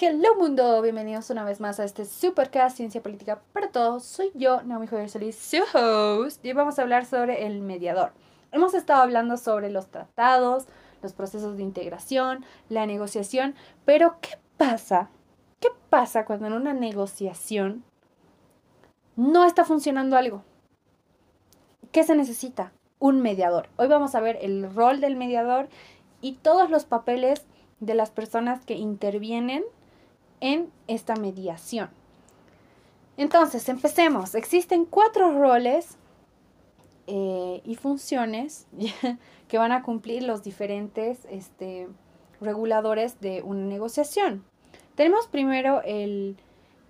Hello mundo, bienvenidos una vez más a este Supercast Ciencia Política para Todos. Soy yo, Naomi Joyer Solís, su host, y hoy vamos a hablar sobre el mediador. Hemos estado hablando sobre los tratados, los procesos de integración, la negociación, pero ¿qué pasa? ¿Qué pasa cuando en una negociación no está funcionando algo? ¿Qué se necesita? Un mediador. Hoy vamos a ver el rol del mediador y todos los papeles de las personas que intervienen en esta mediación. Entonces, empecemos. Existen cuatro roles eh, y funciones que van a cumplir los diferentes este, reguladores de una negociación. Tenemos primero el,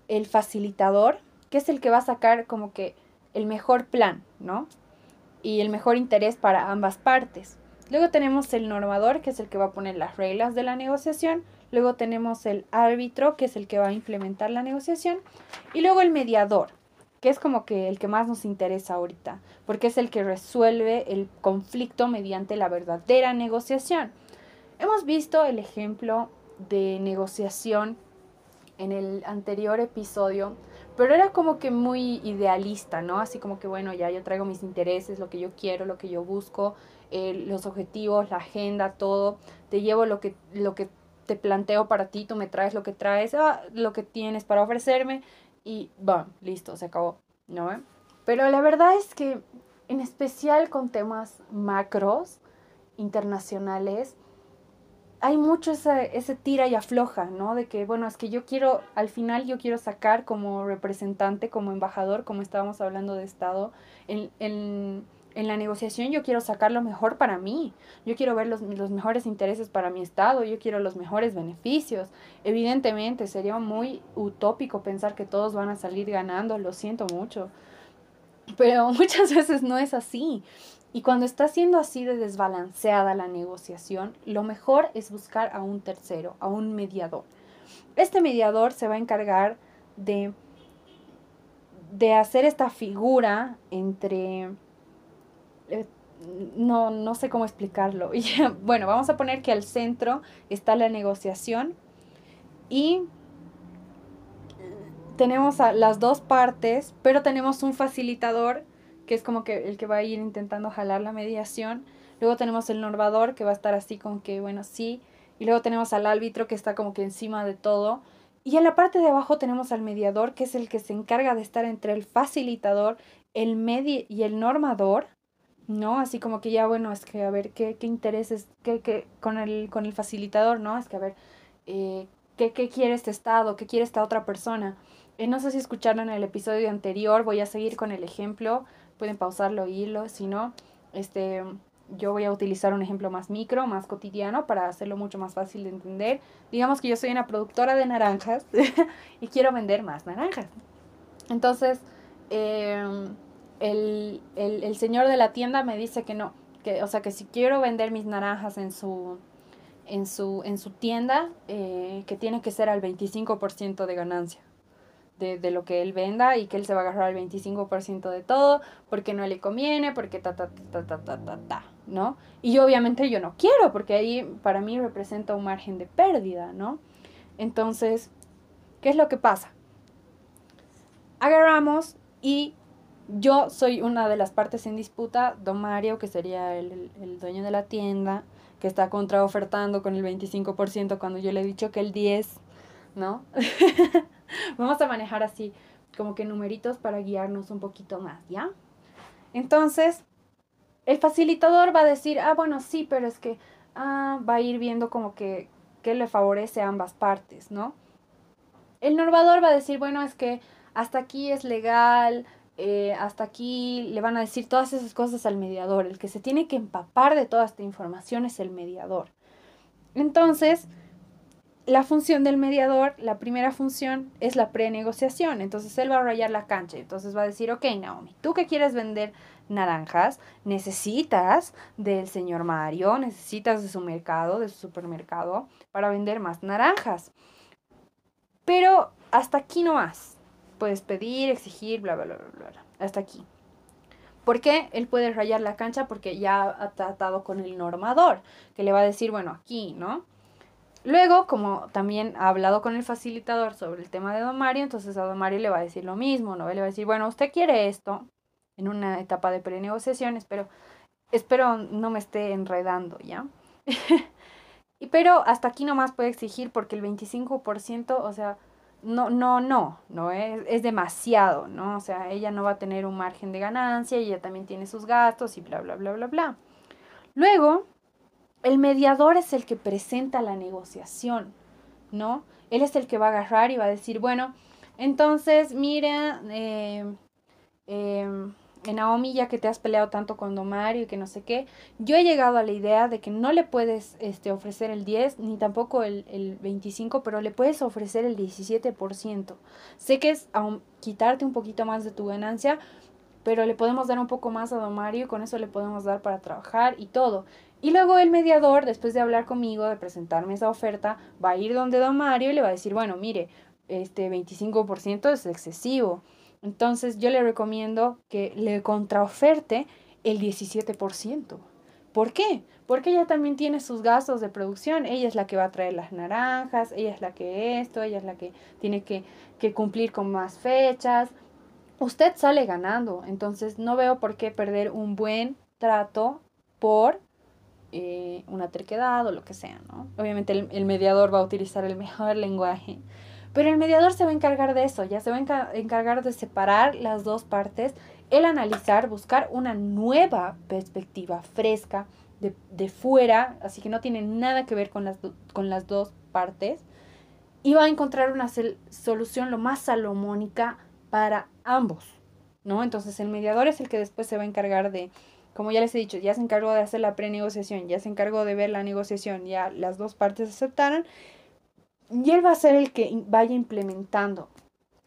el facilitador, que es el que va a sacar como que el mejor plan, ¿no? Y el mejor interés para ambas partes. Luego tenemos el normador, que es el que va a poner las reglas de la negociación. Luego tenemos el árbitro, que es el que va a implementar la negociación. Y luego el mediador, que es como que el que más nos interesa ahorita, porque es el que resuelve el conflicto mediante la verdadera negociación. Hemos visto el ejemplo de negociación en el anterior episodio, pero era como que muy idealista, ¿no? Así como que, bueno, ya yo traigo mis intereses, lo que yo quiero, lo que yo busco, eh, los objetivos, la agenda, todo. Te llevo lo que, lo que te planteo para ti, tú me traes lo que traes, ah, lo que tienes para ofrecerme y, bueno, listo, se acabó, ¿no? Pero la verdad es que, en especial con temas macros, internacionales, hay mucho ese, ese, tira y afloja, ¿no? De que, bueno, es que yo quiero, al final yo quiero sacar como representante, como embajador, como estábamos hablando de Estado, en, en, en la negociación yo quiero sacar lo mejor para mí, yo quiero ver los, los, mejores intereses para mi Estado, yo quiero los mejores beneficios. Evidentemente sería muy utópico pensar que todos van a salir ganando, lo siento mucho, pero muchas veces no es así. Y cuando está siendo así de desbalanceada la negociación, lo mejor es buscar a un tercero, a un mediador. Este mediador se va a encargar de, de hacer esta figura entre eh, no, no sé cómo explicarlo. Bueno, vamos a poner que al centro está la negociación y tenemos las dos partes, pero tenemos un facilitador que es como que el que va a ir intentando jalar la mediación. Luego tenemos el normador que va a estar así como que, bueno, sí. Y luego tenemos al árbitro que está como que encima de todo. Y en la parte de abajo tenemos al mediador, que es el que se encarga de estar entre el facilitador, el medi y el normador. ¿No? Así como que ya, bueno, es que a ver qué, qué intereses, qué, qué, con, el, con el facilitador, ¿no? Es que a ver, eh, ¿qué, ¿qué quiere este estado? ¿Qué quiere esta otra persona? Eh, no sé si escucharon el episodio anterior, voy a seguir con el ejemplo, pueden pausarlo, oírlo, si no, este, yo voy a utilizar un ejemplo más micro, más cotidiano, para hacerlo mucho más fácil de entender. Digamos que yo soy una productora de naranjas y quiero vender más naranjas. Entonces, eh, el, el, el, señor de la tienda me dice que no, que, o sea, que si quiero vender mis naranjas en su, en su, en su tienda, eh, que tiene que ser al 25% de ganancia de, de, lo que él venda y que él se va a agarrar al 25% de todo porque no le conviene, porque ta, ta, ta, ta, ta, ta, ta, ¿no? Y obviamente yo no quiero porque ahí para mí representa un margen de pérdida, ¿no? Entonces, ¿qué es lo que pasa? Agarramos y yo soy una de las partes en disputa, don Mario, que sería el, el dueño de la tienda, que está contraofertando con el 25% cuando yo le he dicho que el 10%, ¿no? Vamos a manejar así, como que numeritos para guiarnos un poquito más, ¿ya? Entonces, el facilitador va a decir, ah, bueno, sí, pero es que ah, va a ir viendo como que, que le favorece a ambas partes, ¿no? El normador va a decir, bueno, es que hasta aquí es legal, eh, hasta aquí le van a decir todas esas cosas al mediador. El que se tiene que empapar de toda esta información es el mediador. Entonces, la función del mediador, la primera función es la prenegociación. Entonces, él va a rayar la cancha. Entonces, va a decir, ok, Naomi, tú que quieres vender naranjas, necesitas del señor Mario, necesitas de su mercado, de su supermercado, para vender más naranjas. Pero hasta aquí no más puedes pedir, exigir, bla, bla, bla, bla, bla. Hasta aquí. ¿Por qué? Él puede rayar la cancha porque ya ha tratado con el normador, que le va a decir, bueno, aquí, ¿no? Luego, como también ha hablado con el facilitador sobre el tema de Don Mario, entonces a Don Mario le va a decir lo mismo, ¿no? Le va a decir, bueno, usted quiere esto en una etapa de prenegociaciones, pero espero no me esté enredando, ¿ya? pero hasta aquí nomás puede exigir porque el 25%, o sea, no, no, no, no es, es demasiado, ¿no? O sea, ella no va a tener un margen de ganancia, ella también tiene sus gastos y bla, bla, bla, bla, bla. Luego, el mediador es el que presenta la negociación, ¿no? Él es el que va a agarrar y va a decir, bueno, entonces, mira, eh, eh, Naomi, ya que te has peleado tanto con Don Mario y que no sé qué, yo he llegado a la idea de que no le puedes este, ofrecer el 10 ni tampoco el, el 25, pero le puedes ofrecer el 17%. Sé que es aún quitarte un poquito más de tu ganancia, pero le podemos dar un poco más a Don Mario y con eso le podemos dar para trabajar y todo. Y luego el mediador, después de hablar conmigo, de presentarme esa oferta, va a ir donde Don Mario y le va a decir, bueno, mire, este 25% es excesivo. Entonces yo le recomiendo que le contraoferte el 17%. ¿Por qué? Porque ella también tiene sus gastos de producción. Ella es la que va a traer las naranjas, ella es la que esto, ella es la que tiene que, cumplir con más fechas. Usted sale ganando, entonces no veo por qué perder un buen trato por eh, una terquedad o lo que sea, ¿no? Obviamente el, mediador va a utilizar el mejor lenguaje, pero el mediador se va a encargar de eso, ya se va a encargar de separar las dos partes, el analizar, buscar una nueva perspectiva fresca de, de fuera, así que no tiene nada que ver con las, con las dos partes, y va a encontrar una solución lo más salomónica para ambos, ¿no? Entonces el mediador es el que después se va a encargar de como ya les he dicho, ya se encargó de hacer la prenegociación, ya se encargó de ver la negociación, ya las dos partes aceptaron, y él va a ser el que vaya implementando.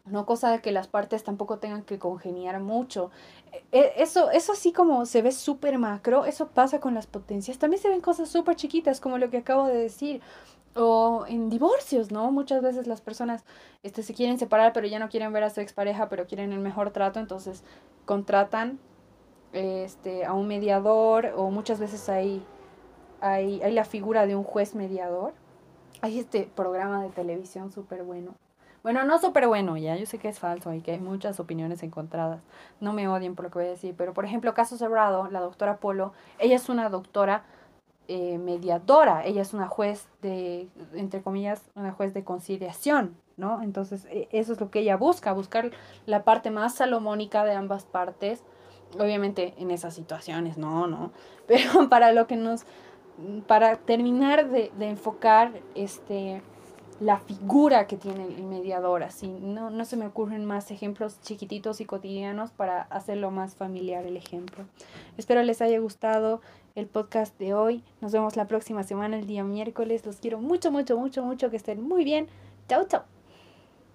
No cosa de que las partes tampoco tengan que congeniar mucho. E, eso, eso así como se ve súper macro, eso pasa con las potencias. También se ven cosas súper chiquitas, como lo que acabo de decir. O en divorcios, ¿no? Muchas veces las personas este, se quieren separar, pero ya no quieren ver a su expareja, pero quieren el mejor trato, entonces contratan este, a un mediador o muchas veces hay, hay, hay la figura de un juez mediador. Hay este programa de televisión súper bueno. Bueno, no súper bueno, ya, yo sé que es falso y que hay muchas opiniones encontradas. No me odien por lo que voy a decir, pero por ejemplo, caso cerrado, la doctora Polo, ella es una doctora eh, mediadora, ella es una juez de, entre comillas, una juez de conciliación, ¿no? Entonces, e, eso es lo que ella busca, buscar la parte más salomónica de ambas partes Obviamente en esas situaciones, no, no. Pero para lo que nos, para terminar de, de enfocar este, la figura que tiene el mediador, así, no, no se me ocurren más ejemplos chiquititos y cotidianos para hacerlo más familiar el ejemplo. Espero les haya gustado el podcast de hoy. Nos vemos la próxima semana, el día miércoles. Los quiero mucho, mucho, mucho, mucho, que estén muy bien. Chau, chau.